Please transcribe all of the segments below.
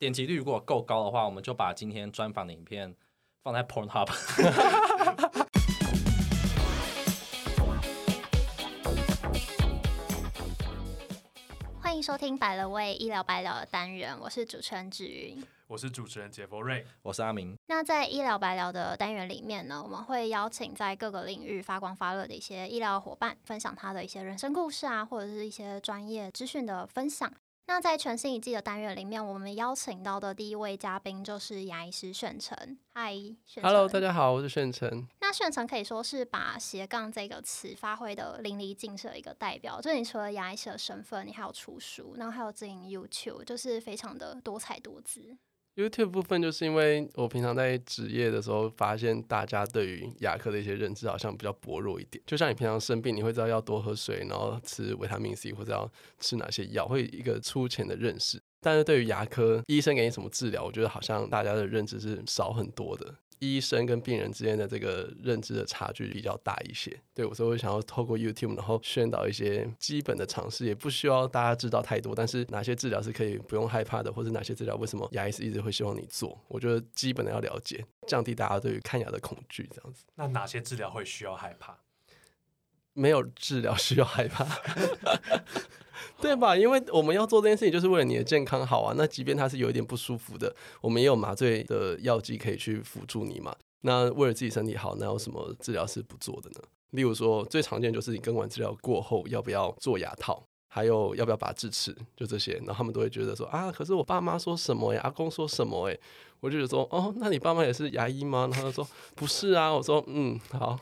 点击率如果够高的话，我们就把今天专访的影片放在 Pornhub。欢迎收听百乐味医疗白聊的单元，我是主持人芷云，我是主持人杰佛瑞，我是阿明。那在医疗白聊的单元里面呢，我们会邀请在各个领域发光发热的一些医疗伙伴，分享他的一些人生故事啊，或者是一些专业资讯的分享。那在全新一季的单元里面，我们邀请到的第一位嘉宾就是牙医师炫成。嗨，Hello，大家好，我是炫成。那炫成可以说是把斜杠这个词发挥的淋漓尽致的一个代表。就你除了牙医师的身份，你还有出书，然后还有经营 YouTube，就是非常的多彩多姿。YouTube 部分就是因为我平常在职业的时候，发现大家对于牙科的一些认知好像比较薄弱一点。就像你平常生病，你会知道要多喝水，然后吃维他命 C 或者要吃哪些药，会一个粗浅的认识。但是对于牙科医生给你什么治疗，我觉得好像大家的认知是少很多的。医生跟病人之间的这个认知的差距比较大一些，对，所以我想要透过 YouTube，然后宣导一些基本的常识，也不需要大家知道太多，但是哪些治疗是可以不用害怕的，或者哪些治疗为什么牙医是一直会希望你做，我觉得基本的要了解，降低大家对于看牙的恐惧，这样子。那哪些治疗会需要害怕？没有治疗需要害怕。对吧？因为我们要做这件事情，就是为了你的健康好啊。那即便他是有一点不舒服的，我们也有麻醉的药剂可以去辅助你嘛。那为了自己身体好，那有什么治疗是不做的呢？例如说，最常见就是你根管治疗过后要不要做牙套，还有要不要拔智齿，就这些。然后他们都会觉得说啊，可是我爸妈说什么呀？阿公说什么？哎，我就觉得说哦，那你爸妈也是牙医吗？然后他说不是啊。我说嗯，好。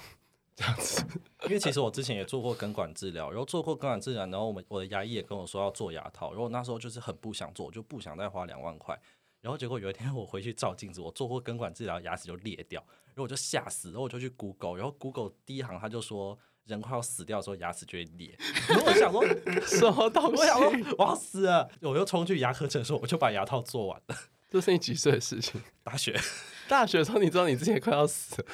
这样子，因为其实我之前也做过根管治疗，然后做过根管治疗，然后我们我的牙医也跟我说要做牙套，然后那时候就是很不想做，我就不想再花两万块，然后结果有一天我回去照镜子，我做过根管治疗，牙齿就裂掉，然后我就吓死，然后我就去 Google，然后 Google 第一行他就说人快要死掉的时候牙齿就会裂，然后我想说什么东西？我想说我要死了，我又冲去牙科诊所，我就把牙套做完了。这是你几岁的事情？大学，大学的时候你知道你之前快要死了。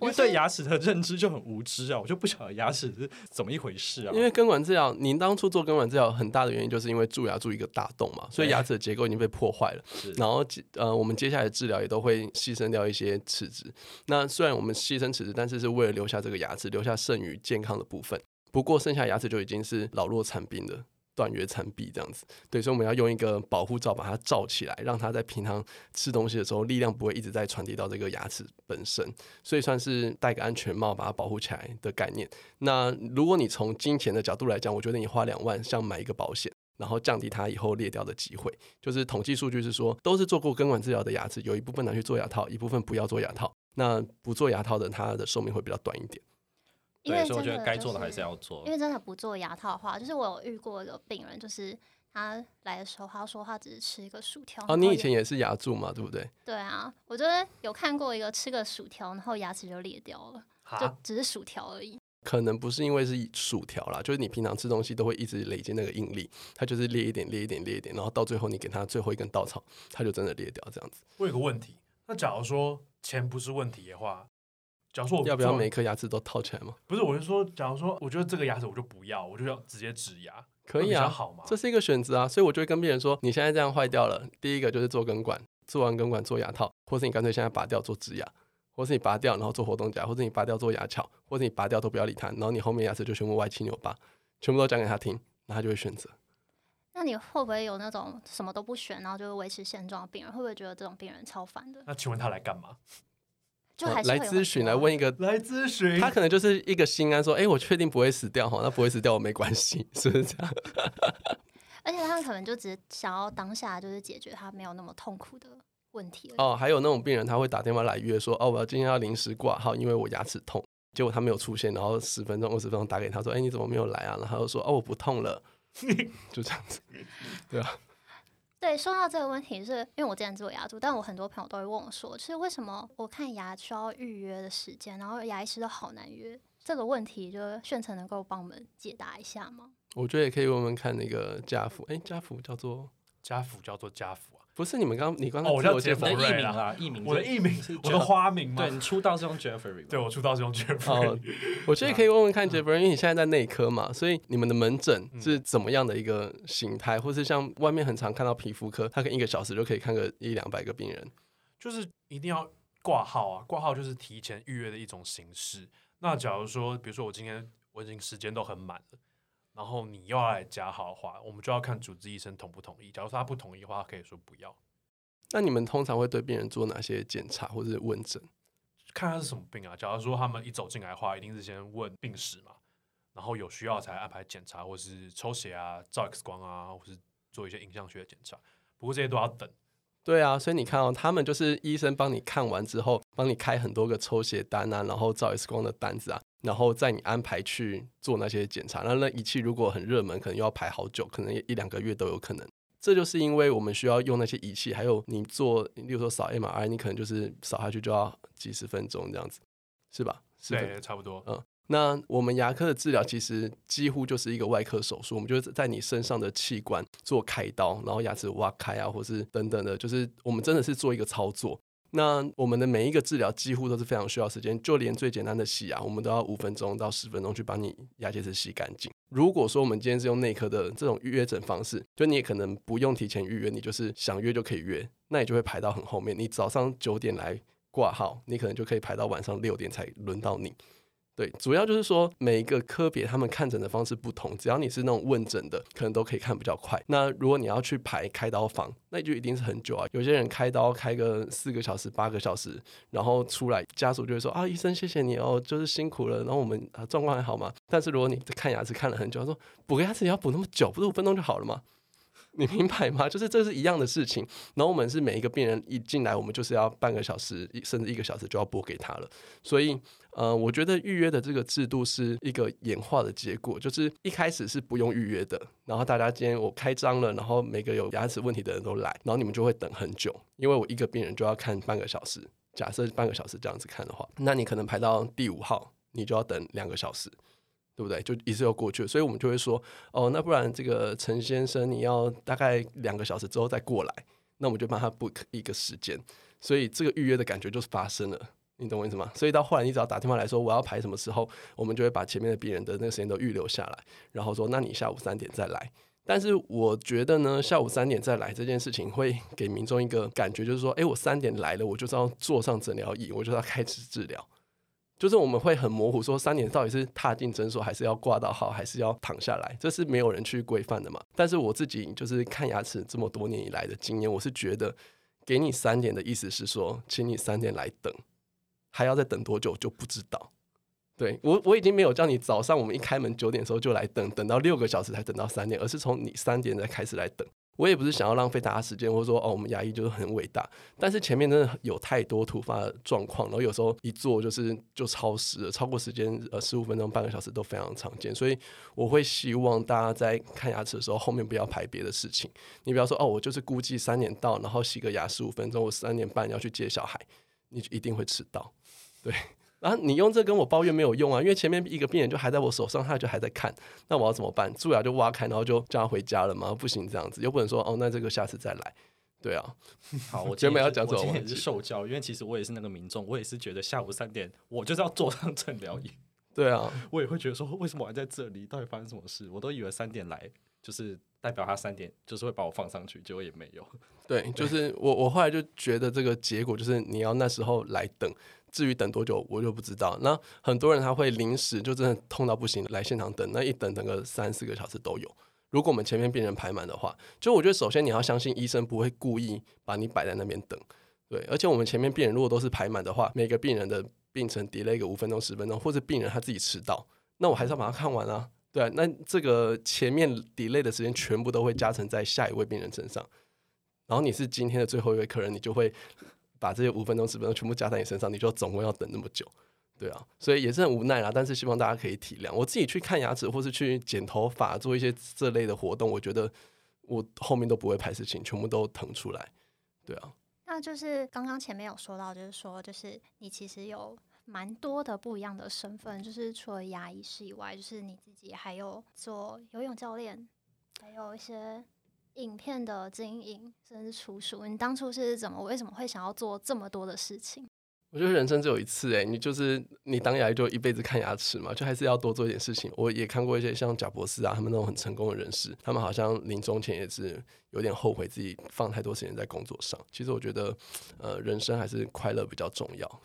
我对牙齿的认知就很无知啊，我就不晓得牙齿是怎么一回事啊。因为根管治疗，您当初做根管治疗很大的原因就是因为蛀牙蛀一个大洞嘛，所以牙齿的结构已经被破坏了。然后呃，我们接下来的治疗也都会牺牲掉一些齿质。那虽然我们牺牲齿质，但是是为了留下这个牙齿，留下剩余健康的部分。不过剩下牙齿就已经是老弱残兵了。断约残壁这样子，对，所以我们要用一个保护罩把它罩起来，让它在平常吃东西的时候，力量不会一直在传递到这个牙齿本身，所以算是戴个安全帽把它保护起来的概念。那如果你从金钱的角度来讲，我觉得你花两万像买一个保险，然后降低它以后裂掉的机会。就是统计数据是说，都是做过根管治疗的牙齿，有一部分拿去做牙套，一部分不要做牙套。那不做牙套的，它的寿命会比较短一点。因为、就是、我觉得该做的还是要做。因为真的不做牙套的话，就是我有遇过一个病人，就是他来的时候，他说他只是吃一个薯条。哦，你以前也是牙蛀嘛，对不对？对啊，我觉得有看过一个吃个薯条，然后牙齿就裂掉了，就只是薯条而已。可能不是因为是薯条啦，就是你平常吃东西都会一直累积那个应力，它就是裂一点、裂一点、裂一点，然后到最后你给它最后一根稻草，它就真的裂掉这样子。我有个问题，那假如说钱不是问题的话？假如说我要不要每一颗牙齿都套起来吗？不是，我是说，假如说我觉得这个牙齿我就不要，我就要直接植牙，可以啊，好吗？这是一个选择啊，所以我就会跟病人说，你现在这样坏掉了，第一个就是做根管，做完根管做牙套，或是你干脆现在拔掉做植牙，或是你拔掉然后做活动假，或者你拔掉做牙桥，或者你拔掉都不要理他，然后你后面牙齿就全部歪七扭八，全部都讲给他听，那他就会选择。那你会不会有那种什么都不选，然后就维持现状的病人？会不会觉得这种病人超烦的？那请问他来干嘛？就还来咨询，来问一个来咨询，他可能就是一个心安，说：“哎、欸，我确定不会死掉哈，那不会死掉，我没关系，是不是这样？”而且他们可能就只想要当下就是解决他没有那么痛苦的问题。哦，还有那种病人，他会打电话来约说：“哦，我要今天要临时挂号，因为我牙齿痛。”结果他没有出现，然后十分钟、二十分钟打给他说：“哎、欸，你怎么没有来啊？”然后他就说：“哦，我不痛了。” 就这样子，对啊。对，说到这个问题，是因为我之前做牙柱，但我很多朋友都会问我说，其实为什么我看牙需要预约的时间，然后牙医师都好难约？这个问题，就炫成能够帮我们解答一下吗？我觉得也可以问问看那个家福，哎，家福叫做家福叫做家福啊。不是你们刚你刚刚哦，我叫杰杰佛瑞啦，艺名，我的艺名是，我的花名吗？对，你出道是用 Jeffrey，对，我出道是用 Jeffrey。哦，我觉得可以问问看 Jeffrey，因为你现在在内科嘛，所以你们的门诊是怎么样的一个形态，或是像外面很常看到皮肤科，他可以一个小时就可以看个一两百个病人，就是一定要挂号啊，挂号就是提前预约的一种形式。那假如说，比如说我今天我已经时间都很满了，然后你又要来加号的话，我们就要看主治医生同不同意。假如说他不同意的话，他可以说不要。那你们通常会对病人做哪些检查或者是问诊？看他是什么病啊？假如说他们一走进来的话，一定是先问病史嘛，然后有需要才安排检查，或是抽血啊、照 X 光啊，或是做一些影像学的检查。不过这些都要等。对啊，所以你看哦，他们就是医生帮你看完之后，帮你开很多个抽血单啊，然后照 X 光的单子啊，然后在你安排去做那些检查。那那仪器如果很热门，可能又要排好久，可能一两个月都有可能。这就是因为我们需要用那些仪器，还有你做，例如说扫 MRI，你可能就是扫下去就要几十分钟这样子，是吧？是对，差不多。嗯，那我们牙科的治疗其实几乎就是一个外科手术，我们就是在你身上的器官做开刀，然后牙齿挖开啊，或是等等的，就是我们真的是做一个操作。那我们的每一个治疗几乎都是非常需要时间，就连最简单的洗牙，我们都要五分钟到十分钟去把你牙结石洗干净。如果说我们今天是用内科的这种预约诊方式，就你也可能不用提前预约，你就是想约就可以约，那你就会排到很后面。你早上九点来挂号，你可能就可以排到晚上六点才轮到你。对，主要就是说每一个科别他们看诊的方式不同，只要你是那种问诊的，可能都可以看比较快。那如果你要去排开刀房，那就一定是很久啊。有些人开刀开个四个小时、八个小时，然后出来家属就会说啊，医生谢谢你哦，就是辛苦了。然后我们啊状况还好吗？但是如果你看牙齿看了很久，他说补个牙齿也要补那么久，不是五分钟就好了吗？你明白吗？就是这是一样的事情。然后我们是每一个病人一进来，我们就是要半个小时甚至一个小时就要拨给他了。所以，呃，我觉得预约的这个制度是一个演化的结果。就是一开始是不用预约的，然后大家今天我开张了，然后每个有牙齿问题的人都来，然后你们就会等很久，因为我一个病人就要看半个小时。假设半个小时这样子看的话，那你可能排到第五号，你就要等两个小时。对不对？就一次又过去了，所以我们就会说，哦，那不然这个陈先生，你要大概两个小时之后再过来，那我们就帮他 book 一个时间，所以这个预约的感觉就是发生了，你懂我意思吗？所以到后来，你只要打电话来说我要排什么时候，我们就会把前面的病人的那个时间都预留下来，然后说，那你下午三点再来。但是我觉得呢，下午三点再来这件事情会给民众一个感觉，就是说，哎，我三点来了，我就是要坐上诊疗椅，我就要开始治疗。就是我们会很模糊，说三点到底是踏进诊所，还是要挂到号，还是要躺下来，这是没有人去规范的嘛。但是我自己就是看牙齿这么多年以来的经验，我是觉得给你三点的意思是说，请你三点来等，还要再等多久就不知道。对，我我已经没有叫你早上我们一开门九点的时候就来等，等到六个小时才等到三点，而是从你三点才开始来等。我也不是想要浪费大家时间，或者说哦，我们牙医就是很伟大，但是前面真的有太多突发的状况，然后有时候一做就是就超时了，超过时间呃十五分钟、半个小时都非常常见，所以我会希望大家在看牙齿的时候，后面不要排别的事情。你不要说哦，我就是估计三点到，然后洗个牙十五分钟，我三点半要去接小孩，你就一定会迟到，对。然后你用这跟我抱怨没有用啊，因为前面一个病人就还在我手上，他就还在看，那我要怎么办？蛀牙就挖开，然后就叫他回家了吗？不行，这样子又不能说哦，那这个下次再来，对啊。好，我 原本要讲什么？我今天也是受教，因为其实我也是那个民众，我也是觉得下午三点我就是要坐上诊疗椅。对啊，我也会觉得说，为什么我还在这里？到底发生什么事？我都以为三点来就是代表他三点就是会把我放上去，结果也没有。对，就是我我后来就觉得这个结果就是你要那时候来等。至于等多久，我就不知道。那很多人他会临时就真的痛到不行来现场等，那一等等个三四个小时都有。如果我们前面病人排满的话，就我觉得首先你要相信医生不会故意把你摆在那边等，对。而且我们前面病人如果都是排满的话，每个病人的病程 delay 个五分钟十分钟，或者病人他自己迟到，那我还是要把它看完啊，对。那这个前面 delay 的时间全部都会加成在下一位病人身上，然后你是今天的最后一位客人，你就会。把这些五分钟、十分钟全部加在你身上，你就总共要等那么久，对啊，所以也是很无奈啦。但是希望大家可以体谅。我自己去看牙齿，或是去剪头发，做一些这类的活动，我觉得我后面都不会排事情，全部都腾出来，对啊。那就是刚刚前面有说到，就是说，就是你其实有蛮多的不一样的身份，就是除了牙医师以外，就是你自己还有做游泳教练，还有一些影片的经营甚至出书，你当初是怎么为什么会想要做这么多的事情？我觉得人生只有一次，哎，你就是你当牙医就一辈子看牙齿嘛，就还是要多做一点事情。我也看过一些像贾博士啊，他们那种很成功的人士，他们好像临终前也是有点后悔自己放太多时间在工作上。其实我觉得，呃，人生还是快乐比较重要。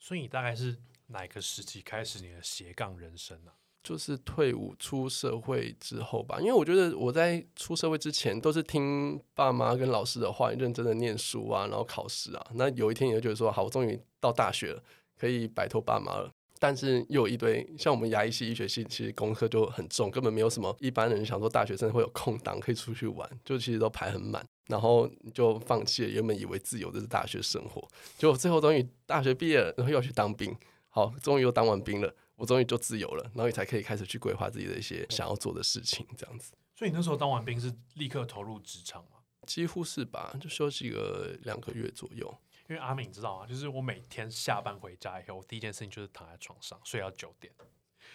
所以你大概是哪个时期开始你的斜杠人生呢、啊？就是退伍出社会之后吧，因为我觉得我在出社会之前都是听爸妈跟老师的话，认真的念书啊，然后考试啊。那有一天你就觉得说，好，我终于到大学了，可以摆脱爸妈了。但是又有一堆像我们牙医系、医学系，其实功课就很重，根本没有什么一般人想说大学生会有空档可以出去玩，就其实都排很满，然后就放弃了原本以为自由的是大学生活，结果最后终于大学毕业了，然后又要去当兵，好，终于又当完兵了。我终于就自由了，然后你才可以开始去规划自己的一些想要做的事情，这样子。所以你那时候当完兵是立刻投入职场吗？几乎是吧，就休息个两个月左右。因为阿敏知道啊？就是我每天下班回家以后，我第一件事情就是躺在床上睡到九点，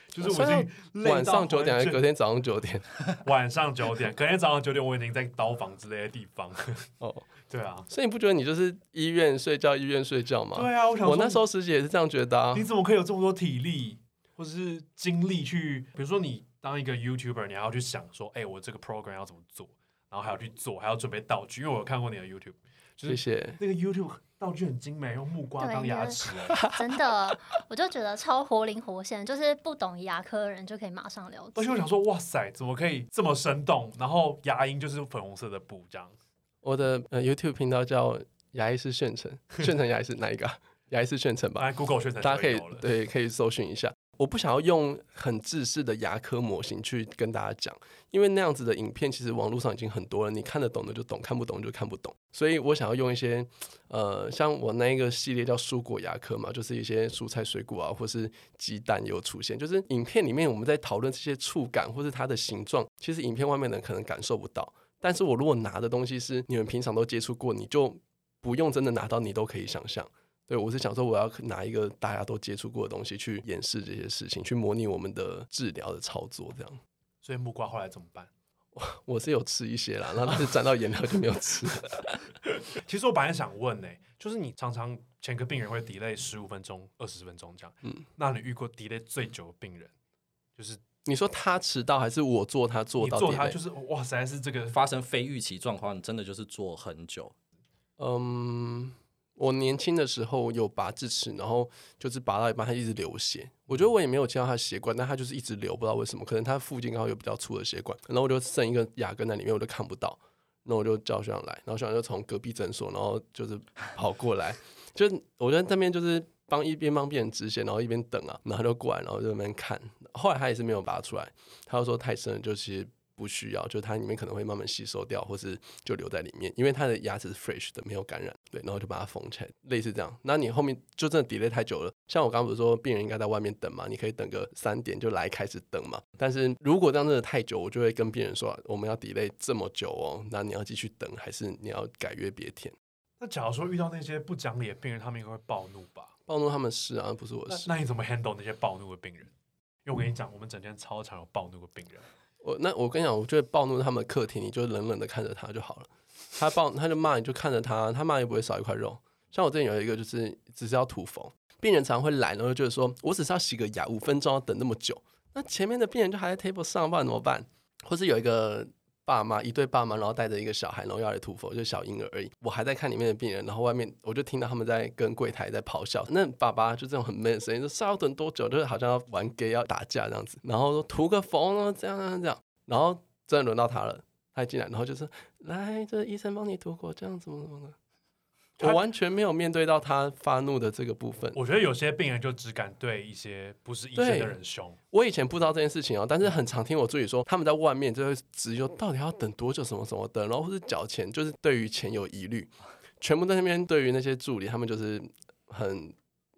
就是我已经晚上九点还是隔天早上九点？晚上九点，隔天早上九点我已经在刀房之类的地方。哦，对啊，所以你不觉得你就是医院睡觉，医院睡觉吗？对啊，我想我那时候实习也是这样觉得啊。你怎么可以有这么多体力？或者是精力去，比如说你当一个 YouTuber，你还要去想说，哎、欸，我这个 program 要怎么做，然后还要去做，还要准备道具。因为我有看过你的 YouTube，就是谢谢。那个 YouTube 道具很精美，用木瓜当牙齿，真的，我就觉得超活灵活现，就是不懂牙科的人就可以马上了解。而且我想说，哇塞，怎么可以这么生动？然后牙龈就是粉红色的布这样。我的呃 YouTube 频道叫牙医师炫成，炫成牙医师哪一个？牙医师炫成吧，来 Google 炫成，大家可以对可以搜寻一下。我不想要用很制式的牙科模型去跟大家讲，因为那样子的影片其实网络上已经很多了，你看得懂的就懂，看不懂就看不懂。所以我想要用一些，呃，像我那一个系列叫蔬果牙科嘛，就是一些蔬菜水果啊，或是鸡蛋也有出现，就是影片里面我们在讨论这些触感或是它的形状，其实影片外面的人可能感受不到。但是我如果拿的东西是你们平常都接触过，你就不用真的拿到，你都可以想象。对，我是想说，我要拿一个大家都接触过的东西去演示这些事情，去模拟我们的治疗的操作，这样。所以木瓜后来怎么办？我 我是有吃一些啦，然后但是沾到颜料就没有吃。其实我本来想问呢、欸，就是你常常前个病人会 delay 十五分钟、二十分钟这样，嗯，那你遇过 delay 最久的病人，就是你说他迟到还是我做他做到？做他就是哇塞，是这个发生非预期状况，真的就是做很久，嗯。我年轻的时候有拔智齿，然后就是拔到一半，他一直流血。我觉得我也没有切到他血管，但他就是一直流，不知道为什么。可能他附近刚好有比较粗的血管，然后我就剩一个牙根在里面，我就看不到。那我就叫学长来，然后学长就从隔壁诊所，然后就是跑过来，就我在那边就是帮一边帮病人止血，然后一边等啊，然后就过来，然后就在那边看。后来他也是没有拔出来，他就说太深了，就其实。不需要，就它里面可能会慢慢吸收掉，或是就留在里面，因为它的牙齿是 fresh 的，没有感染，对，然后就把它缝起来，类似这样。那你后面就真的 delay 太久了，像我刚刚不是说病人应该在外面等嘛，你可以等个三点就来开始等嘛。但是如果这样真的太久，我就会跟病人说，我们要 delay 这么久哦，那你要继续等，还是你要改约别填？那假如说遇到那些不讲理的病人，他们应该会暴怒吧？暴怒他们是啊，不是我是。那，那你怎么 handle 那些暴怒的病人？因为我跟你讲，我们整天超常有暴怒的病人。我那我跟你讲，我觉得暴怒他们客厅，你就冷冷的看着他就好了。他暴他就骂你就看着他，他骂也不会少一块肉。像我之前有一个就是只是要涂缝，病人常会来，然后就是说我只是要洗个牙，五分钟要等那么久。那前面的病人就还在 table 上，不然怎么办？或是有一个。爸妈一对爸妈，然后带着一个小孩，然后要来涂佛，就小婴儿而已。我还在看里面的病人，然后外面我就听到他们在跟柜台在咆哮。那爸爸就这种很闷的声音，说要等多久？就是好像要玩 gay 要打架这样子。然后说涂个佛呢，这样这样这样。然后真的轮到他了，他进来，然后就是来，这医生帮你涂过，这样怎么怎么的。我完全没有面对到他发怒的这个部分。我觉得有些病人就只敢对一些不是医生的人凶。我以前不知道这件事情哦，但是很常听我助理说，他们在外面就会质疑说，到底要等多久，什么什么的，然后或是缴钱，就是对于钱有疑虑，全部在那边对于那些助理，他们就是很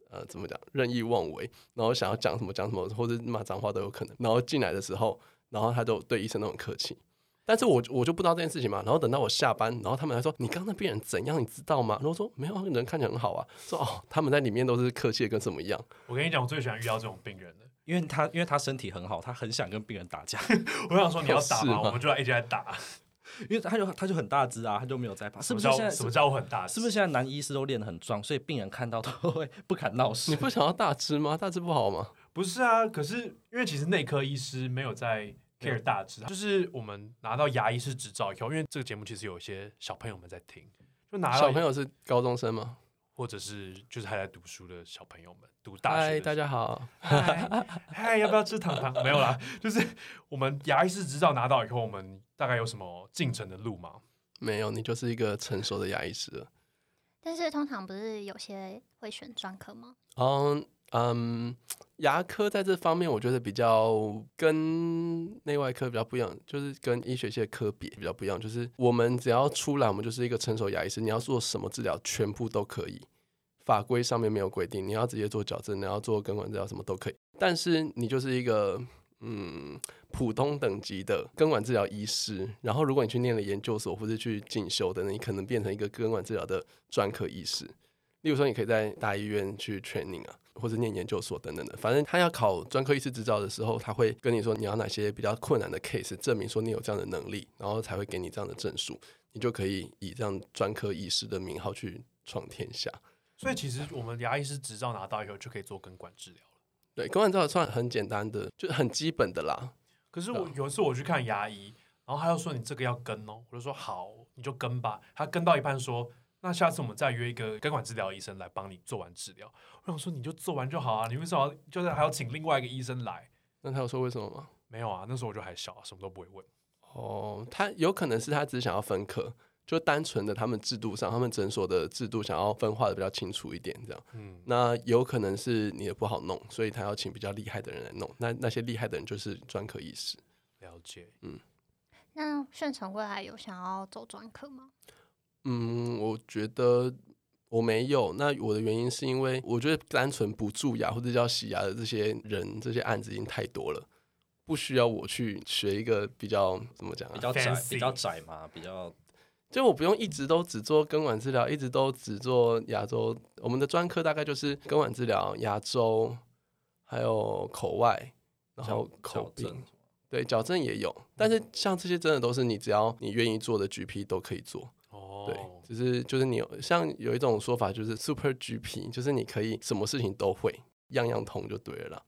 呃怎么讲，任意妄为，然后想要讲什么讲什么，或者骂脏话都有可能。然后进来的时候，然后他都对医生都很客气。但是我我就不知道这件事情嘛，然后等到我下班，然后他们还说，你刚刚那病人怎样，你知道吗？然后说没有，人看起来很好啊。说哦，他们在里面都是客气的跟什么一样。我跟你讲，我最喜欢遇到这种病人的，因为他因为他身体很好，他很想跟病人打架。我想说你要打吗？吗我们就来一直在打。因为他就他就很大只啊，他就没有在怕。是不是现在什么叫我很大只？是不是现在男医师都练得很壮，所以病人看到都 会不敢闹事？你不想要大只吗？大只不好吗？不是啊，可是因为其实内科医师没有在 care 大只，就是我们拿到牙医师执照以后，因为这个节目其实有一些小朋友们在听，就拿到小朋友是高中生吗？或者是就是还在读书的小朋友们，读大学。嗨，大家好。嗨，嗨，要不要吃糖糖？没有啦，就是我们牙医师执照拿到以后，我们大概有什么进程的路吗？没有，你就是一个成熟的牙医师了。但是通常不是有些会选专科吗？嗯嗯，牙科在这方面我觉得比较跟内外科比较不一样，就是跟医学系的科别比较不一样。就是我们只要出来，我们就是一个成熟牙医师，你要做什么治疗，全部都可以。法规上面没有规定，你要直接做矫正，你要做根管治疗，什么都可以。但是你就是一个嗯普通等级的根管治疗医师，然后如果你去念了研究所或者去进修的，你可能变成一个根管治疗的专科医师。例如说，你可以在大医院去 training 啊，或者念研究所等等的。反正他要考专科医师执照的时候，他会跟你说你要哪些比较困难的 case，证明说你有这样的能力，然后才会给你这样的证书，你就可以以这样专科医师的名号去闯天下。所以其实我们牙医师执照拿到以后就可以做根管治疗了。对，根管治疗算很简单的，就很基本的啦。可是我有一次我去看牙医，然后他又说你这个要根哦，我就说好，你就根吧。他根到一半说，那下次我们再约一个根管治疗医生来帮你做完治疗。我想说你就做完就好啊，你为什么就是还要请另外一个医生来？那他有说为什么吗？没有啊，那时候我就还小，什么都不会问。哦，他有可能是他只是想要分科。就单纯的他们制度上，他们诊所的制度想要分化的比较清楚一点，这样。嗯，那有可能是你也不好弄，所以他要请比较厉害的人来弄。那那些厉害的人就是专科医师。了解。嗯。那顺成未来有想要走专科吗？嗯，我觉得我没有。那我的原因是因为我觉得单纯不蛀牙或者叫洗牙的这些人，这些案子已经太多了，不需要我去学一个比较怎么讲啊？比较窄，比较窄嘛，比较。就我不用一直都只做根管治疗，一直都只做牙周。我们的专科大概就是根管治疗、牙周，还有口外，然后口病，对，矫正也有。但是像这些真的都是你只要你愿意做的 GP 都可以做。哦，对，就是就是你有像有一种说法就是 Super GP，就是你可以什么事情都会，样样通就对了。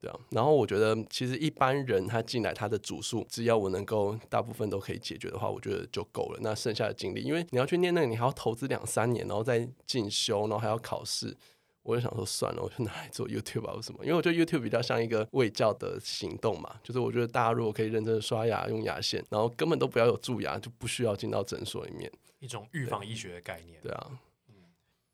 对啊，然后我觉得其实一般人他进来他的主诉，只要我能够大部分都可以解决的话，我觉得就够了。那剩下的精力，因为你要去念那个，你还要投资两三年，然后再进修，然后还要考试，我就想说算了，我就拿来做 YouTube 啊，或什么。因为我觉得 YouTube 比较像一个卫教的行动嘛，就是我觉得大家如果可以认真的刷牙用牙线，然后根本都不要有蛀牙，就不需要进到诊所里面，一种预防医学的概念。对啊。嗯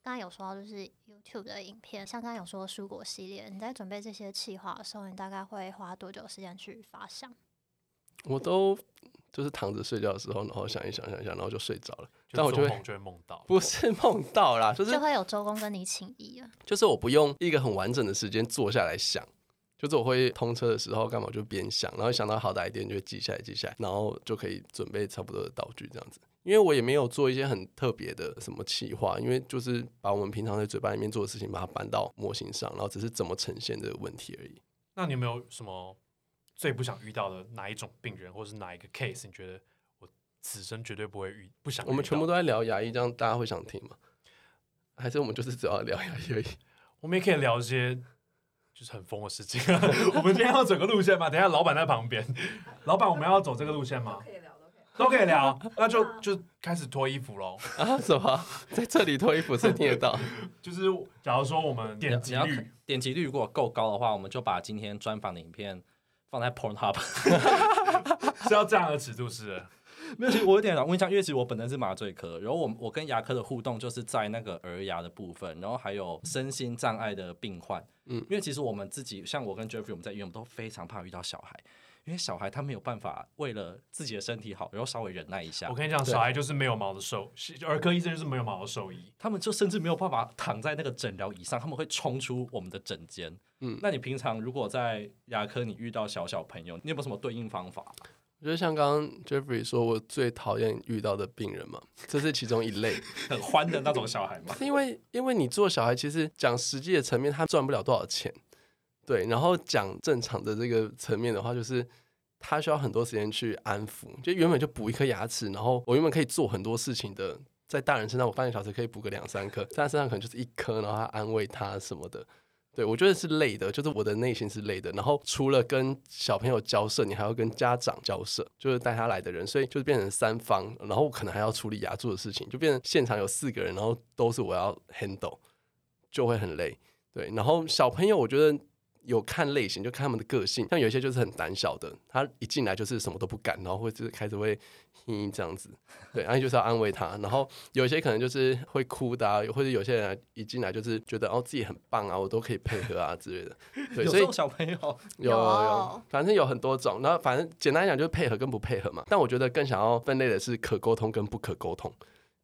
刚才有说到就是 YouTube 的影片，像刚刚有说蔬果系列，你在准备这些企划的时候，你大概会花多久时间去发想？我都就是躺着睡觉的时候，然后想一想，想一想，然后就睡着了。但我就会就会梦到，不是梦到啦，就是就会有周公跟你请益啊。就是我不用一个很完整的时间坐下来想，就是我会通车的时候干嘛就边想，然后想到好的 idea 就会记下来，记下来，然后就可以准备差不多的道具这样子。因为我也没有做一些很特别的什么企划，因为就是把我们平常在嘴巴里面做的事情，把它搬到模型上，然后只是怎么呈现这个问题而已。那你有没有什么最不想遇到的哪一种病人，或是哪一个 case？你觉得我此生绝对不会遇，不想？我们全部都在聊牙医，这样大家会想听吗？还是我们就是只要聊牙医而已？我们也可以聊一些就是很疯的事情。我们今天要走个路线吗？等一下老板在旁边，老板，我们要走这个路线吗？都可以聊，那就就开始脱衣服喽 啊？什么？在这里脱衣服是听得到？就是假如说我们点击率点击率如果够高的话，我们就把今天专访的影片放在 Pornhub，是要这样的尺度是？没有，其实我有点想问一下，因为其实我本身是麻醉科，然后我我跟牙科的互动就是在那个儿牙的部分，然后还有身心障碍的病患。嗯，因为其实我们自己像我跟 Jeffrey，我们在医院我们都非常怕遇到小孩。因为小孩他没有办法为了自己的身体好，然后稍微忍耐一下。我跟你讲，小孩就是没有毛的兽，儿科医生就是没有毛的兽医，他们就甚至没有办法躺在那个诊疗椅上，他们会冲出我们的诊间。嗯，那你平常如果在牙科你遇到小小朋友，你有没有什么对应方法？我觉得像刚刚 Jeffrey 说，我最讨厌遇到的病人嘛，这是其中一类，很欢的那种小孩嘛。因为因为你做小孩，其实讲实际的层面，他赚不了多少钱。对，然后讲正常的这个层面的话，就是他需要很多时间去安抚。就原本就补一颗牙齿，然后我原本可以做很多事情的，在大人身上我半个小时可以补个两三颗，在他身上可能就是一颗，然后他安慰他什么的。对，我觉得是累的，就是我的内心是累的。然后除了跟小朋友交涉，你还要跟家长交涉，就是带他来的人，所以就变成三方。然后可能还要处理牙柱的事情，就变成现场有四个人，然后都是我要 handle，就会很累。对，然后小朋友，我觉得。有看类型，就看他们的个性，像有一些就是很胆小的，他一进来就是什么都不敢，然后会就是开始会哼这样子，对，然后就是要安慰他，然后有一些可能就是会哭的啊，或者有些人一进来就是觉得哦自己很棒啊，我都可以配合啊之类的，对，所以小朋友？有有有，反正有很多种，然后反正简单讲就是配合跟不配合嘛，但我觉得更想要分类的是可沟通跟不可沟通。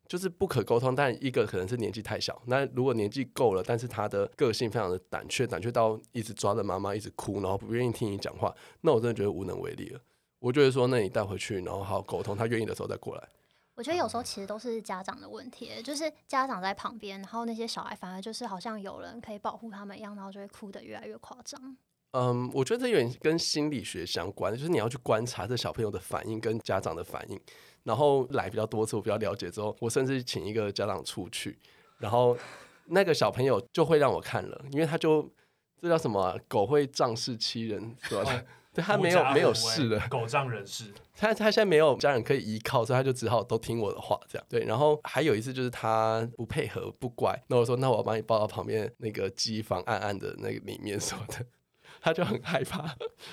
就是不可沟通，但一个可能是年纪太小。那如果年纪够了，但是他的个性非常的胆怯，胆怯到一直抓着妈妈一直哭，然后不愿意听你讲话，那我真的觉得无能为力了。我觉得说，那你带回去，然后好好沟通，他愿意的时候再过来。我觉得有时候其实都是家长的问题，就是家长在旁边，然后那些小孩反而就是好像有人可以保护他们一样，然后就会哭得越来越夸张。嗯，我觉得这有点跟心理学相关，就是你要去观察这小朋友的反应跟家长的反应。然后来比较多次，我比较了解之后，我甚至请一个家长出去，然后那个小朋友就会让我看了，因为他就这叫什么、啊？狗会仗势欺人，是吧？哦、对他没有没有事的，狗仗人势。他他现在没有家人可以依靠，所以他就只好都听我的话，这样对。然后还有一次就是他不配合不乖，那我说那我要把你抱到旁边那个机房暗暗的那个里面什么的，他就很害怕。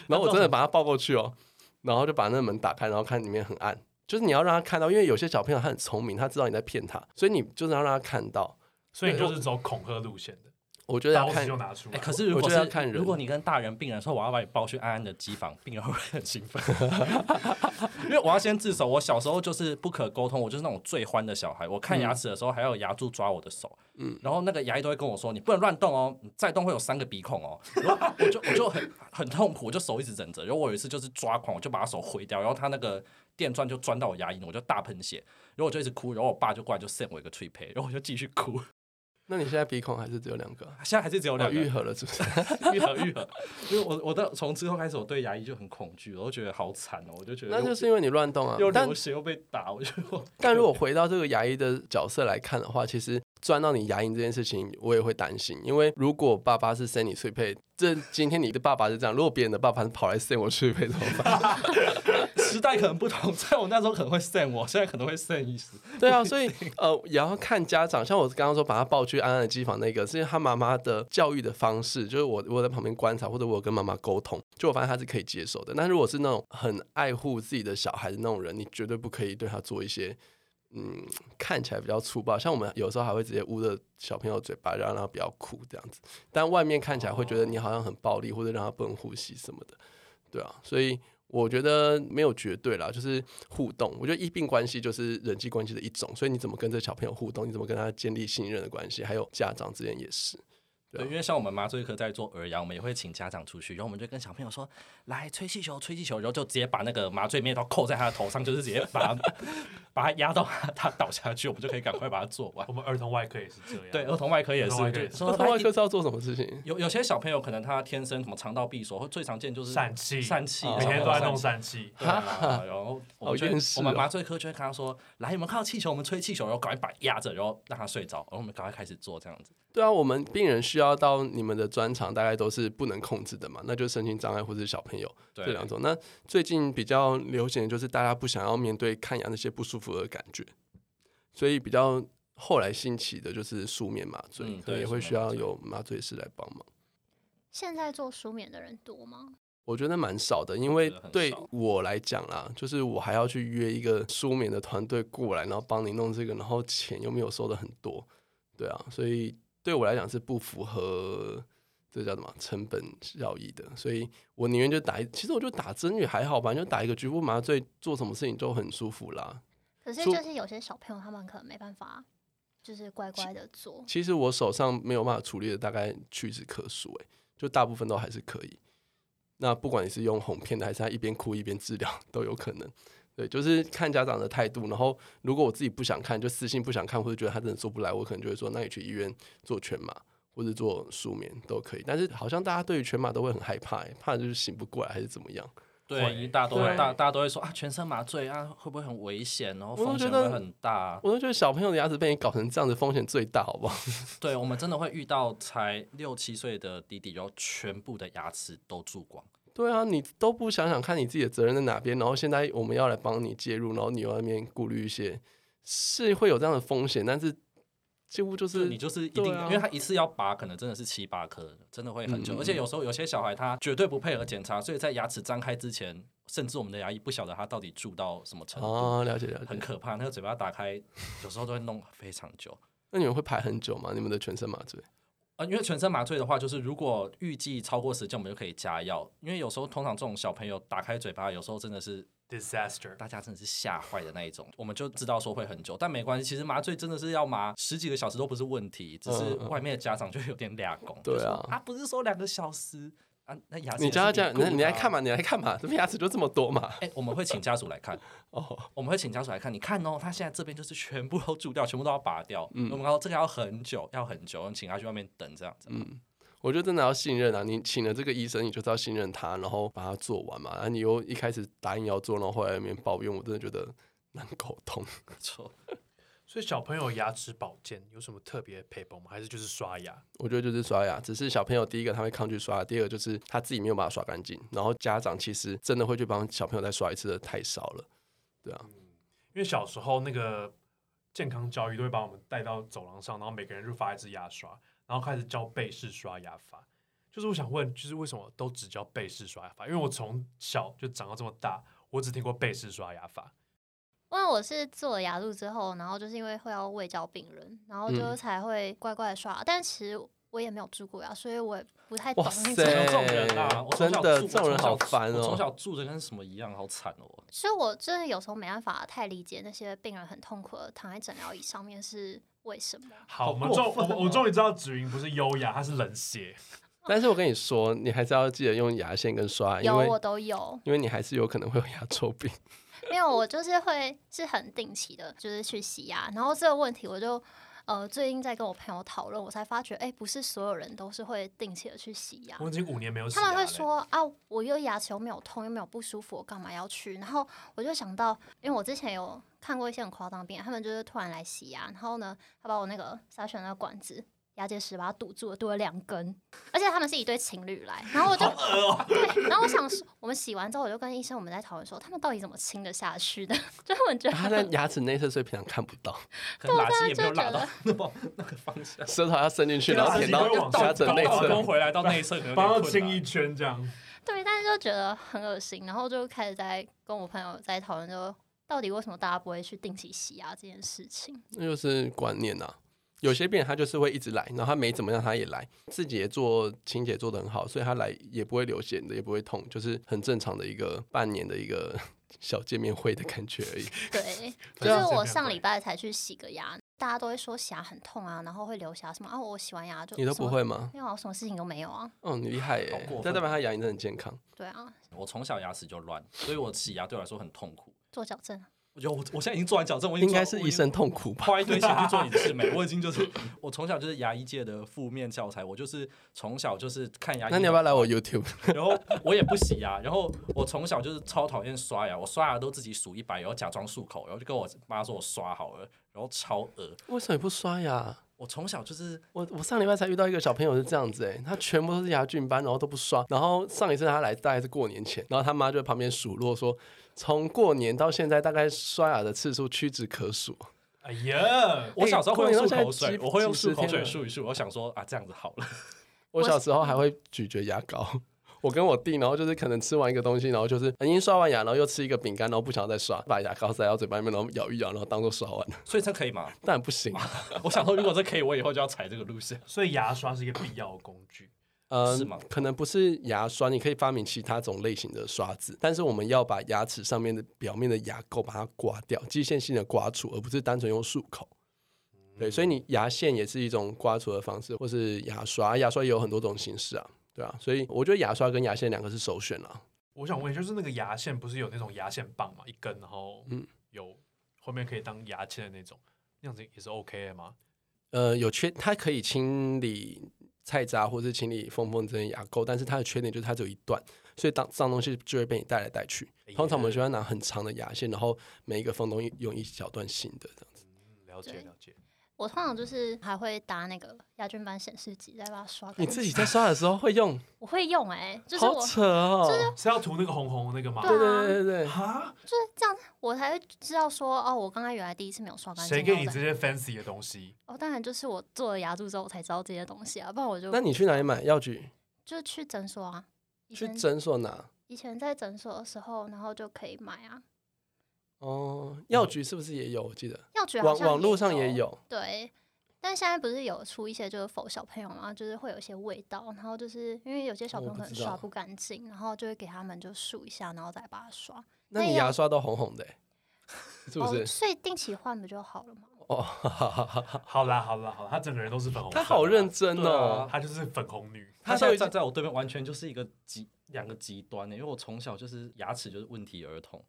然后我真的把他抱过去哦，然后就把那个门打开，然后看里面很暗。就是你要让他看到，因为有些小朋友他很聪明，他知道你在骗他，所以你就是要让他看到。所以你就是走恐吓路线的。我觉得要看，欸、可是如果是要看人，如果你跟大人病人说我要把你抱去安安的机房，病人会很兴奋，因为我要先自首。我小时候就是不可沟通，我就是那种最欢的小孩。我看牙齿的时候还有牙柱抓我的手，嗯，然后那个牙医都会跟我说，你不能乱动哦，你再动会有三个鼻孔哦。然后我就我就很很痛苦，我就手一直忍着。然后我有一次就是抓狂，我就把他手挥掉，然后他那个。电钻就钻到我牙龈，我就大喷血，然后我就一直哭，然后我爸就过来就扇我一个脆皮，然后我就继续哭。那你现在鼻孔还是只有两个？现在还是只有两个，愈合了是不是？愈合愈合。因为我我到从之后开始，我对牙医就很恐惧，我都觉得好惨哦，我就觉得那就是因为你乱动啊，又流血又被打，我就。但如果回到这个牙医的角色来看的话，其实钻到你牙龈这件事情，我也会担心，因为如果爸爸是扇你脆配，这今天你的爸爸是这样，如果别人的爸爸是跑来扇我脆配怎么办？时代可能不同，在我那时候可能会扇我，现在可能会扇意思。对啊，所以呃，也要看家长。像我刚刚说，把他抱去安安的机房那个，是因为他妈妈的教育的方式，就是我我在旁边观察，或者我有跟妈妈沟通，就我发现他是可以接受的。但如果是那种很爱护自己的小孩的那种人，你绝对不可以对他做一些嗯看起来比较粗暴。像我们有时候还会直接捂着小朋友嘴巴，让他比较哭这样子。但外面看起来会觉得你好像很暴力，或者让他不能呼吸什么的，对啊，所以。我觉得没有绝对啦，就是互动。我觉得医病关系就是人际关系的一种，所以你怎么跟这小朋友互动，你怎么跟他建立信任的关系，还有家长之间也是。对，因为像我们麻醉科在做儿牙，我们也会请家长出去，然后我们就跟小朋友说：“来吹气球，吹气球。”然后就直接把那个麻醉面都扣在他的头上，就是直接把他 把他压到他倒下去，我们就可以赶快把它做完。我们儿童外科也是这样。对，儿童外科也是。儿童外科是要做什么事情？有有些小朋友可能他天生什么肠道闭锁，或最常见就是疝气，疝气，每天都在弄疝气。然后我们我们麻醉科就会跟他说：“来，你们看到气球？我们吹气球，然后赶快把压着，然后让他睡着，然后我们赶快开始做这样子。”对啊，我们病人需要到你们的专长，大概都是不能控制的嘛，那就是身心障碍或者是小朋友这两种。那最近比较流行的就是大家不想要面对看牙那些不舒服的感觉，所以比较后来兴起的就是舒眠麻醉，嗯、对，也会需要有麻醉师来帮忙。现在做舒眠的人多吗？我觉得蛮少的，因为对我来讲啦，就是我还要去约一个舒眠的团队过来，然后帮你弄这个，然后钱又没有收的很多，对啊，所以。对我来讲是不符合这叫什么成本效益的，所以我宁愿就打一，其实我就打针也还好吧，就打一个局部麻醉，做什么事情都很舒服啦。可是就是有些小朋友他们可能没办法，就是乖乖的做。其实我手上没有办法处理的大概屈指可数，哎，就大部分都还是可以。那不管你是用哄骗的，还是他一边哭一边治疗，都有可能。对，就是看家长的态度。然后，如果我自己不想看，就私信不想看，或者觉得他真的做不来，我可能就会说，那你去医院做全麻或者做舒眠都可以。但是，好像大家对于全麻都会很害怕，怕就是醒不过来还是怎么样？对，大家都会大大家都会说啊，全身麻醉啊，会不会很危险？然后风险会很大。我都觉得小朋友的牙齿被你搞成这样子，风险最大，好不好？对，我们真的会遇到才六七岁的弟弟，然后全部的牙齿都蛀光。对啊，你都不想想看你自己的责任在哪边，然后现在我们要来帮你介入，然后你又在那边顾虑一些，是会有这样的风险，但是几乎就是你就是一定，啊、因为他一次要拔，可能真的是七八颗，真的会很久，嗯、而且有时候有些小孩他绝对不配合检查，所以在牙齿张开之前，甚至我们的牙医不晓得他到底蛀到什么程度，哦、了解了解，很可怕，那个嘴巴打开，有时候都会弄非常久。那你们会排很久吗？你们的全身麻醉？啊，因为全身麻醉的话，就是如果预计超过时间，我们就可以加药。因为有时候通常这种小朋友打开嘴巴，有时候真的是 disaster，大家真的是吓坏的那一种，我们就知道说会很久，但没关系。其实麻醉真的是要麻十几个小时都不是问题，只是外面的家长就有点俩工。对啊，他不是说两个小时。啊，那牙齿你叫他讲，那你来看嘛，你来看嘛，这边牙齿就这么多嘛。哎、欸，我们会请家属来看 哦，我们会请家属来看。你看哦，他现在这边就是全部都蛀掉，全部都要拔掉。嗯，我们说这个要很久，要很久，你请他去外面等这样子。嗯，我觉得真的要信任啊，你请了这个医生，你就知道信任他，然后把它做完嘛。然后你又一开始答应要做，然后后来那边抱怨，我真的觉得难沟通。没错。所以小朋友牙齿保健有什么特别的配方吗？还是就是刷牙？我觉得就是刷牙，只是小朋友第一个他会抗拒刷牙，第二个就是他自己没有把它刷干净，然后家长其实真的会去帮小朋友再刷一次的太少了，对啊、嗯，因为小时候那个健康教育都会把我们带到走廊上，然后每个人就发一支牙刷，然后开始教背式刷牙法。就是我想问，就是为什么都只教背式刷牙法？因为我从小就长到这么大，我只听过背式刷牙法。因为我是做了牙路之后，然后就是因为会要喂教病人，然后就才会乖乖的刷。嗯、但其实我也没有蛀过牙，所以我也不太懂。哇塞，这种人啊，真的这种人好烦哦！从小住的跟什么一样，好惨哦。所以我真的有时候没办法太理解那些病人很痛苦的躺在诊疗椅上面是为什么。好，我们终我我终于知道紫云不是优雅，她是冷血。但是我跟你说，你还是要记得用牙线跟刷，因为有我都有，因为你还是有可能会有牙周病。没有，我就是会是很定期的，就是去洗牙。然后这个问题，我就呃最近在跟我朋友讨论，我才发觉，哎，不是所有人都是会定期的去洗牙。我已经五年没有洗牙。他们会说啊，我又牙齿又没有痛，又没有不舒服，我干嘛要去？然后我就想到，因为我之前有看过一些很夸张的病人，他们就是突然来洗牙，然后呢，他把我那个筛选那个管子。牙结石把它堵住了，堵了两根，而且他们是一对情侣来，然后我就、喔、对，然后我想说，我们洗完之后，我就跟医生我们在讨论说，他们到底怎么清得下去的？就他们觉得他在牙齿内侧，所以平常看不到，垃圾也没有拉到那么那个方向，舌头要伸进去，然后舔到牙齿内侧，回来到内侧，帮他亲一圈这样。对，但是就觉得很恶心，然后就开始在跟我朋友在讨论，就到底为什么大家不会去定期洗牙这件事情？那就是观念呐、啊。有些病人他就是会一直来，然后他没怎么样他也来，自己也做清洁做得很好，所以他来也不会流血的，也不会痛，就是很正常的一个半年的一个 小见面会的感觉而已。对，就是我上礼拜才去洗个牙，大家都会说洗牙很痛啊，然后会流血什么啊，我洗完牙就你都不会吗？没有啊，什么事情都没有啊。哦，你厉害耶，这代表他牙龈真的很健康。对啊，我从小牙齿就乱，所以我洗牙对我来说很痛苦。做矫正。我觉得我我现在已经做完矫正，我应该是一身痛苦吧，花一堆钱去做隐适美，我已经就是我从小就是牙医界的负面教材，我就是从小就是看牙医。那你要不要来我 YouTube？然后我也不洗牙，然后我从小就是超讨厌刷牙，我刷牙都自己数一百，然后假装漱口，然后就跟我妈说我刷好了，然后超恶。为什么你不刷牙？我从小就是我，我上礼拜才遇到一个小朋友是这样子哎，他全部都是牙菌斑，然后都不刷。然后上一次他来大概是过年前，然后他妈就在旁边数落说，从过年到现在大概刷牙的次数屈指可数。哎呀，我小时候会用漱口水，我会用漱口水漱一漱。我想说啊，这样子好了。我小时候还会咀嚼牙膏。我跟我弟，然后就是可能吃完一个东西，然后就是已经刷完牙，然后又吃一个饼干，然后不想再刷，把牙膏塞到嘴巴里面，然后咬一咬，然后当做刷完了。所以这可以吗？当然不行。我想说，如果这可以，我以后就要踩这个路线。所以牙刷是一个必要的工具，呃，是吗？可能不是牙刷，你可以发明其他种类型的刷子，但是我们要把牙齿上面的表面的牙垢把它刮掉，机械性的刮除，而不是单纯用漱口。对，所以你牙线也是一种刮除的方式，或是牙刷，牙刷也有很多种形式啊。对啊，所以我觉得牙刷跟牙线两个是首选啦。我想问，就是那个牙线不是有那种牙线棒嘛，一根，然后嗯，有后面可以当牙签的那种，那样子也是 OK 的吗？呃，有缺，它可以清理菜渣或是清理缝缝针牙垢，但是它的缺点就是它只有一段，所以当脏东西就会被你带来带去。通常我们喜欢拿很长的牙线，然后每一个缝都用一小段新的这样子。嗯，了解了解。我通常就是还会搭那个牙菌斑显示剂，再把它刷。你自己在刷的时候会用？我会用哎、欸，就是我好扯哦，就是是要涂那个红红的那个吗？对啊对对对对，哈，就是这样，我才会知道说哦，我刚刚原来第一次没有刷干净。谁给你这些 fancy 的东西？哦，当然就是我做了牙柱之后，我才知道这些东西啊，不然我就那你去哪里买药局？就是去诊所啊，去诊所拿。以前在诊所的时候，然后就可以买啊。哦，药局是不是也有？我记得药局网网络上也也有。对。但现在不是有出一些就是否小朋友嘛，就是会有一些味道，然后就是因为有些小朋友可能刷不干净，然后就会给他们就漱一下，然后再把它刷。那你牙刷都红红的，是不是？哦、所以定期换不就好了吗？哦，好啦好啦好啦，他整个人都是粉红。他好认真哦，他就是粉红女。他现在站在我对面，完全就是一个极两个极端呢。因为我从小就是牙齿就是问题儿童，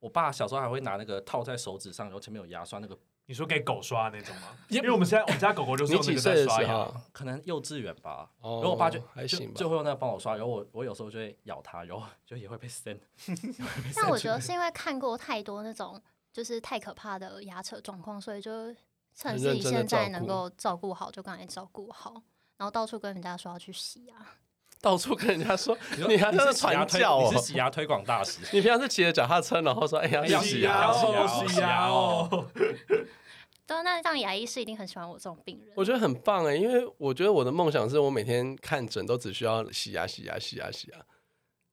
我爸小时候还会拿那个套在手指上，然后前面有牙刷那个。你说给狗刷那种吗？因为我们现在我们家狗狗就是用那个在刷牙，可能幼稚园吧。哦、然后我爸就还行吧，就会用那个帮我刷。然后我我有时候就会咬它，然后就也会被扇。但我觉得是因为看过太多那种就是太可怕的牙齿状况，所以就趁自己现在能够照顾好就赶紧照顾好，然后到处跟人家说要去洗牙。到处跟人家说，你还是传教哦？你是洗牙推广大使？你平常是骑着脚踏车，然后说：“哎呀，要洗牙哦，洗牙哦。” 对，那让牙医是一定很喜欢我这种病人。我觉得很棒哎，因为我觉得我的梦想是我每天看诊都只需要洗牙、洗牙、洗牙、洗牙，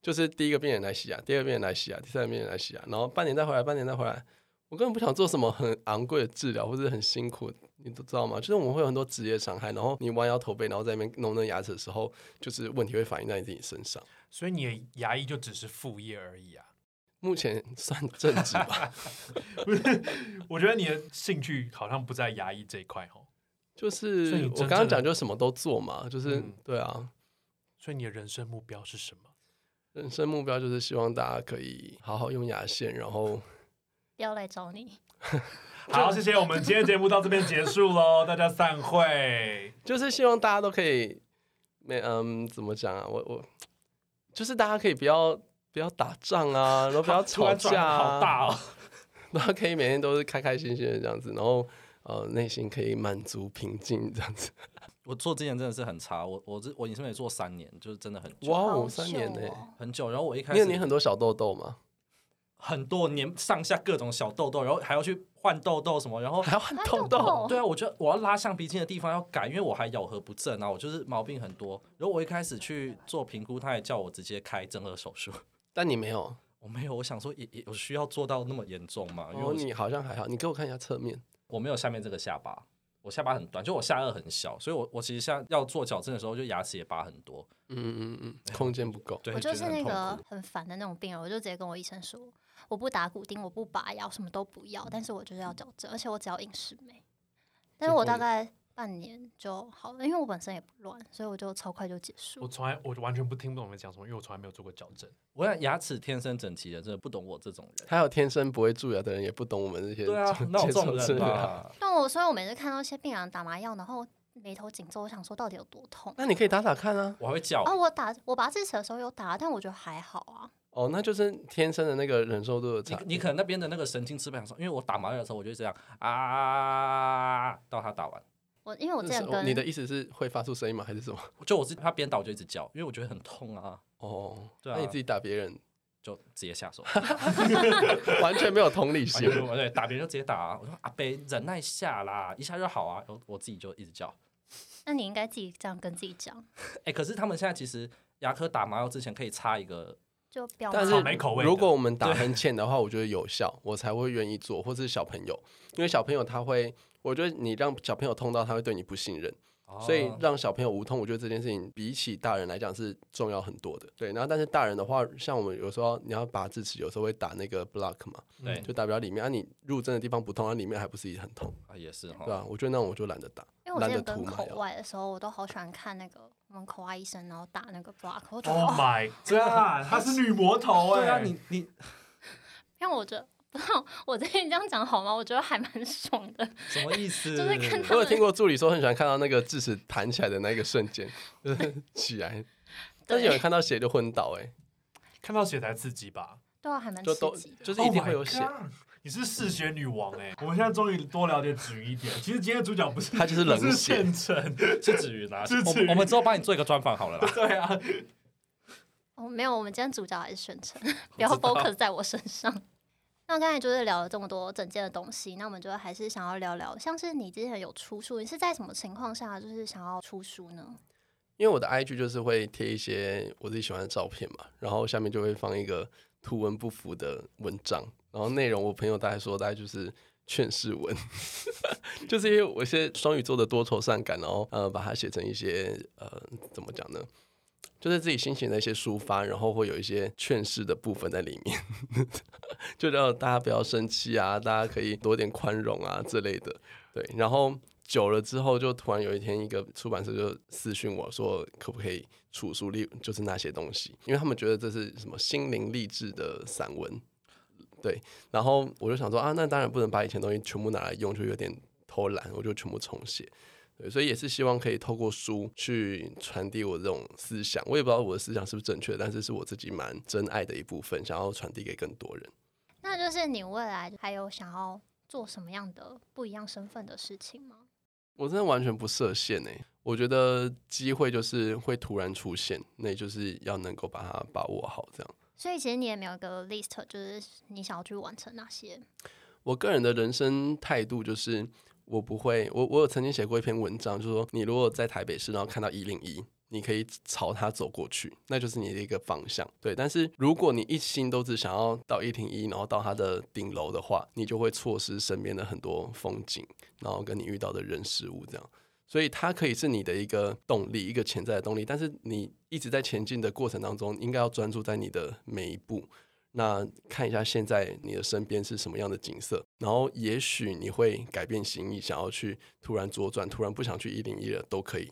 就是第一个病人来洗牙，第二个病人来洗牙，第三个病人来洗牙，然后半年再回来，半年再回来。我根本不想做什么很昂贵的治疗或者很辛苦，你都知道吗？就是我们会有很多职业伤害，然后你弯腰驼背，然后在那边弄那牙齿的时候，就是问题会反映在你自己身上。所以你的牙医就只是副业而已啊？目前算正职吧。不是，我觉得你的兴趣好像不在牙医这一块哦。就是我刚刚讲，就什么都做嘛，就是、嗯、对啊。所以你的人生目标是什么？人生目标就是希望大家可以好好用牙线，然后。不要来找你。好，谢谢，我们今天节目到这边结束喽，大家散会。就是希望大家都可以，没嗯，怎么讲啊？我我就是大家可以不要不要打仗啊，然后不要 吵架啊，好大哦，然后可以每天都是开开心心的这样子，然后呃内心可以满足平静这样子。我做之前真的是很差，我我这我你是没做三年，就是真的很久哇哦，三年呢，很久。然后我一开始你有你很多小痘痘吗？很多年上下各种小痘痘，然后还要去换痘痘什么，然后还要换痘痘。对啊，我觉得我要拉橡皮筋的地方要改，因为我还咬合不正啊，我就是毛病很多。然后我一开始去做评估，他也叫我直接开正颌手术。但你没有？我没有。我想说也也有需要做到那么严重吗？因为、哦、你好像还好。你给我看一下侧面。我没有下面这个下巴，我下巴很短，就我下颚很小，所以我我其实像要做矫正的时候，就牙齿也拔很多。嗯嗯嗯，空间不够。对，我就是那个很烦的那种病人，我就直接跟我医生说。我不打骨钉，我不拔牙，什么都不要，但是我就是要矫正，而且我只要饮食美。但是我大概半年就好了，因为我本身也不乱，所以我就超快就结束。我从来我完全不听不懂你们讲什么，因为我从来没有做过矫正。我想牙齿天生整齐的，真的不懂我这种人。还有天生不会蛀牙的人，也不懂我们这些。对啊，那我这种人吧。但我所以，我每次看到一些病人打麻药，然后眉头紧皱，我想说到底有多痛？那你可以打打看啊。我还会叫。哦，我打我拔智齿的时候有打，但我觉得还好啊。哦，那就是天生的那个忍受度的差。你你可能那边的那个神经支配上，因为我打麻药的时候，我就这样啊，到他打完。我因为我这样跟你的意思是会发出声音吗？还是什么？就我是他边打我就一直叫，因为我觉得很痛啊。哦，对啊。那你自己打别人就直接下手 完全没有同理心。对，打别人就直接打啊。我说阿伯忍耐下啦，一下就好啊。然后我自己就一直叫。那你应该自己这样跟自己讲。哎、欸，可是他们现在其实牙科打麻药之前可以插一个。但是没口味。如果我们打很浅的话，我觉得有效，我才会愿意做。或者是小朋友，因为小朋友他会，我觉得你让小朋友痛到，他会对你不信任。所以让小朋友无痛，我觉得这件事情比起大人来讲是重要很多的。对，然后但是大人的话，像我们有时候你要拔智齿，有时候会打那个 block 嘛，对，就代表里面啊，你入针的地方不痛，啊，里面还不是也很痛啊，也是哈，对吧？我觉得那种我就懒得打，因为我之前跟口外的时候，我都好喜欢看那个我们口外医生，然后打那个 block。我觉得 Oh my god，她是女魔头哎！对啊，你你，让我觉得不知道我最近这样讲好吗？我觉得还蛮爽的。什么意思？就是看我有听过助理说很喜欢看到那个智齿弹起来的那个瞬间，就是起来。但是有人看到血就昏倒，哎，看到血才刺激吧？对啊，还蛮就都就是一定会有血。Oh、你是嗜血女王哎！我们现在终于多了解子瑜一点。其实今天主角不是他，就是冷血，是是子瑜拿。我我们之后帮你做一个专访好了啦。对啊。哦，没有，我们今天主角还是宣诚，不要 focus 在我身上。那刚才就是聊了这么多整件的东西，那我们就还是想要聊聊，像是你之前有出书，你是在什么情况下就是想要出书呢？因为我的 IG 就是会贴一些我自己喜欢的照片嘛，然后下面就会放一个图文不符的文章，然后内容我朋友大概说大概就是劝世文，就是因为我现在双鱼座的多愁善感，然后呃把它写成一些呃怎么讲呢？就是自己心情的一些抒发，然后会有一些劝世的部分在里面，就让大家不要生气啊，大家可以多点宽容啊之类的。对，然后久了之后，就突然有一天，一个出版社就私讯我说，可不可以出书，例就是那些东西，因为他们觉得这是什么心灵励志的散文。对，然后我就想说啊，那当然不能把以前东西全部拿来用，就有点偷懒，我就全部重写。对，所以也是希望可以透过书去传递我这种思想。我也不知道我的思想是不是正确，但是是我自己蛮真爱的一部分，想要传递给更多人。那就是你未来还有想要做什么样的不一样身份的事情吗？我真的完全不设限诶。我觉得机会就是会突然出现，那就是要能够把它把握好，这样。所以其实你也没有一个 list，就是你想要去完成哪些？我个人的人生态度就是。我不会，我我有曾经写过一篇文章，就是说，你如果在台北市，然后看到一零一，你可以朝它走过去，那就是你的一个方向。对，但是如果你一心都只想要到一零一，然后到它的顶楼的话，你就会错失身边的很多风景，然后跟你遇到的人事物这样。所以它可以是你的一个动力，一个潜在的动力，但是你一直在前进的过程当中，应该要专注在你的每一步。那看一下现在你的身边是什么样的景色，然后也许你会改变心意，想要去突然左转，突然不想去一零一了都可以，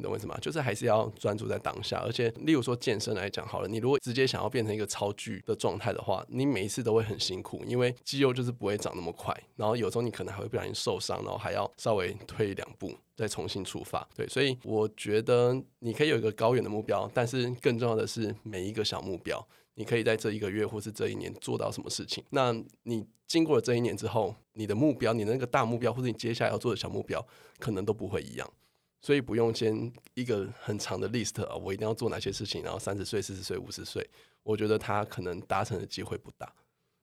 你懂为什么？就是还是要专注在当下。而且，例如说健身来讲好了，你如果直接想要变成一个超巨的状态的话，你每一次都会很辛苦，因为肌肉就是不会长那么快，然后有时候你可能还会不小心受伤，然后还要稍微退两步再重新出发。对，所以我觉得你可以有一个高远的目标，但是更重要的是每一个小目标。你可以在这一个月或是这一年做到什么事情？那你经过了这一年之后，你的目标，你的那个大目标，或者你接下来要做的小目标，可能都不会一样。所以不用先一个很长的 list 啊，我一定要做哪些事情，然后三十岁、四十岁、五十岁，我觉得他可能达成的机会不大。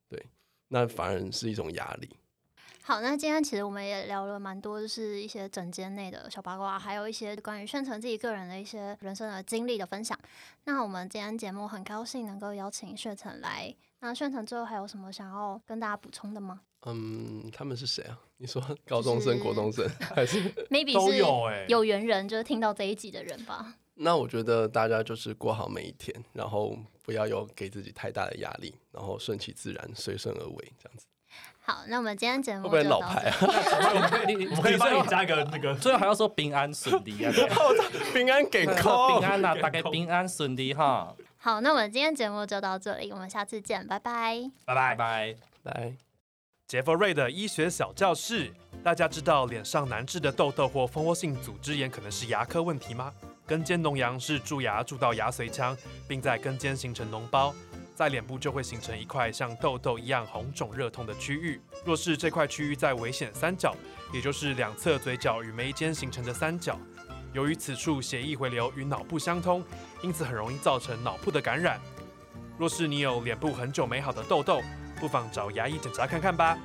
对，那反而是一种压力。好，那今天其实我们也聊了蛮多，就是一些整间内的小八卦，还有一些关于宣诚自己个人的一些人生的经历的分享。那我们今天节目很高兴能够邀请炫成来。那炫成最后还有什么想要跟大家补充的吗？嗯，他们是谁啊？你说高中生、国中生，还是 maybe 都有哎，有缘人就是听到这一集的人吧。那我觉得大家就是过好每一天，然后不要有给自己太大的压力，然后顺其自然，随顺而为，这样子。好，那我们今天节目会不会老牌啊？我可以帮你加一个那个，最后还要说平安顺利啊！平安给扣，平安呐，大概平安顺利哈。好，那我们今天节目就到这里，我们下次见，拜拜，拜拜拜拜。杰佛瑞的医学小教室，大家知道脸上难治的痘痘或蜂窝性组织炎可能是牙科问题吗？根尖脓疡是蛀牙蛀到牙髓腔，并在根尖形成脓包。在脸部就会形成一块像痘痘一样红肿热痛的区域。若是这块区域在危险三角，也就是两侧嘴角与眉间形成的三角，由于此处血液回流与脑部相通，因此很容易造成脑部的感染。若是你有脸部很久没好的痘痘，不妨找牙医检查看看吧。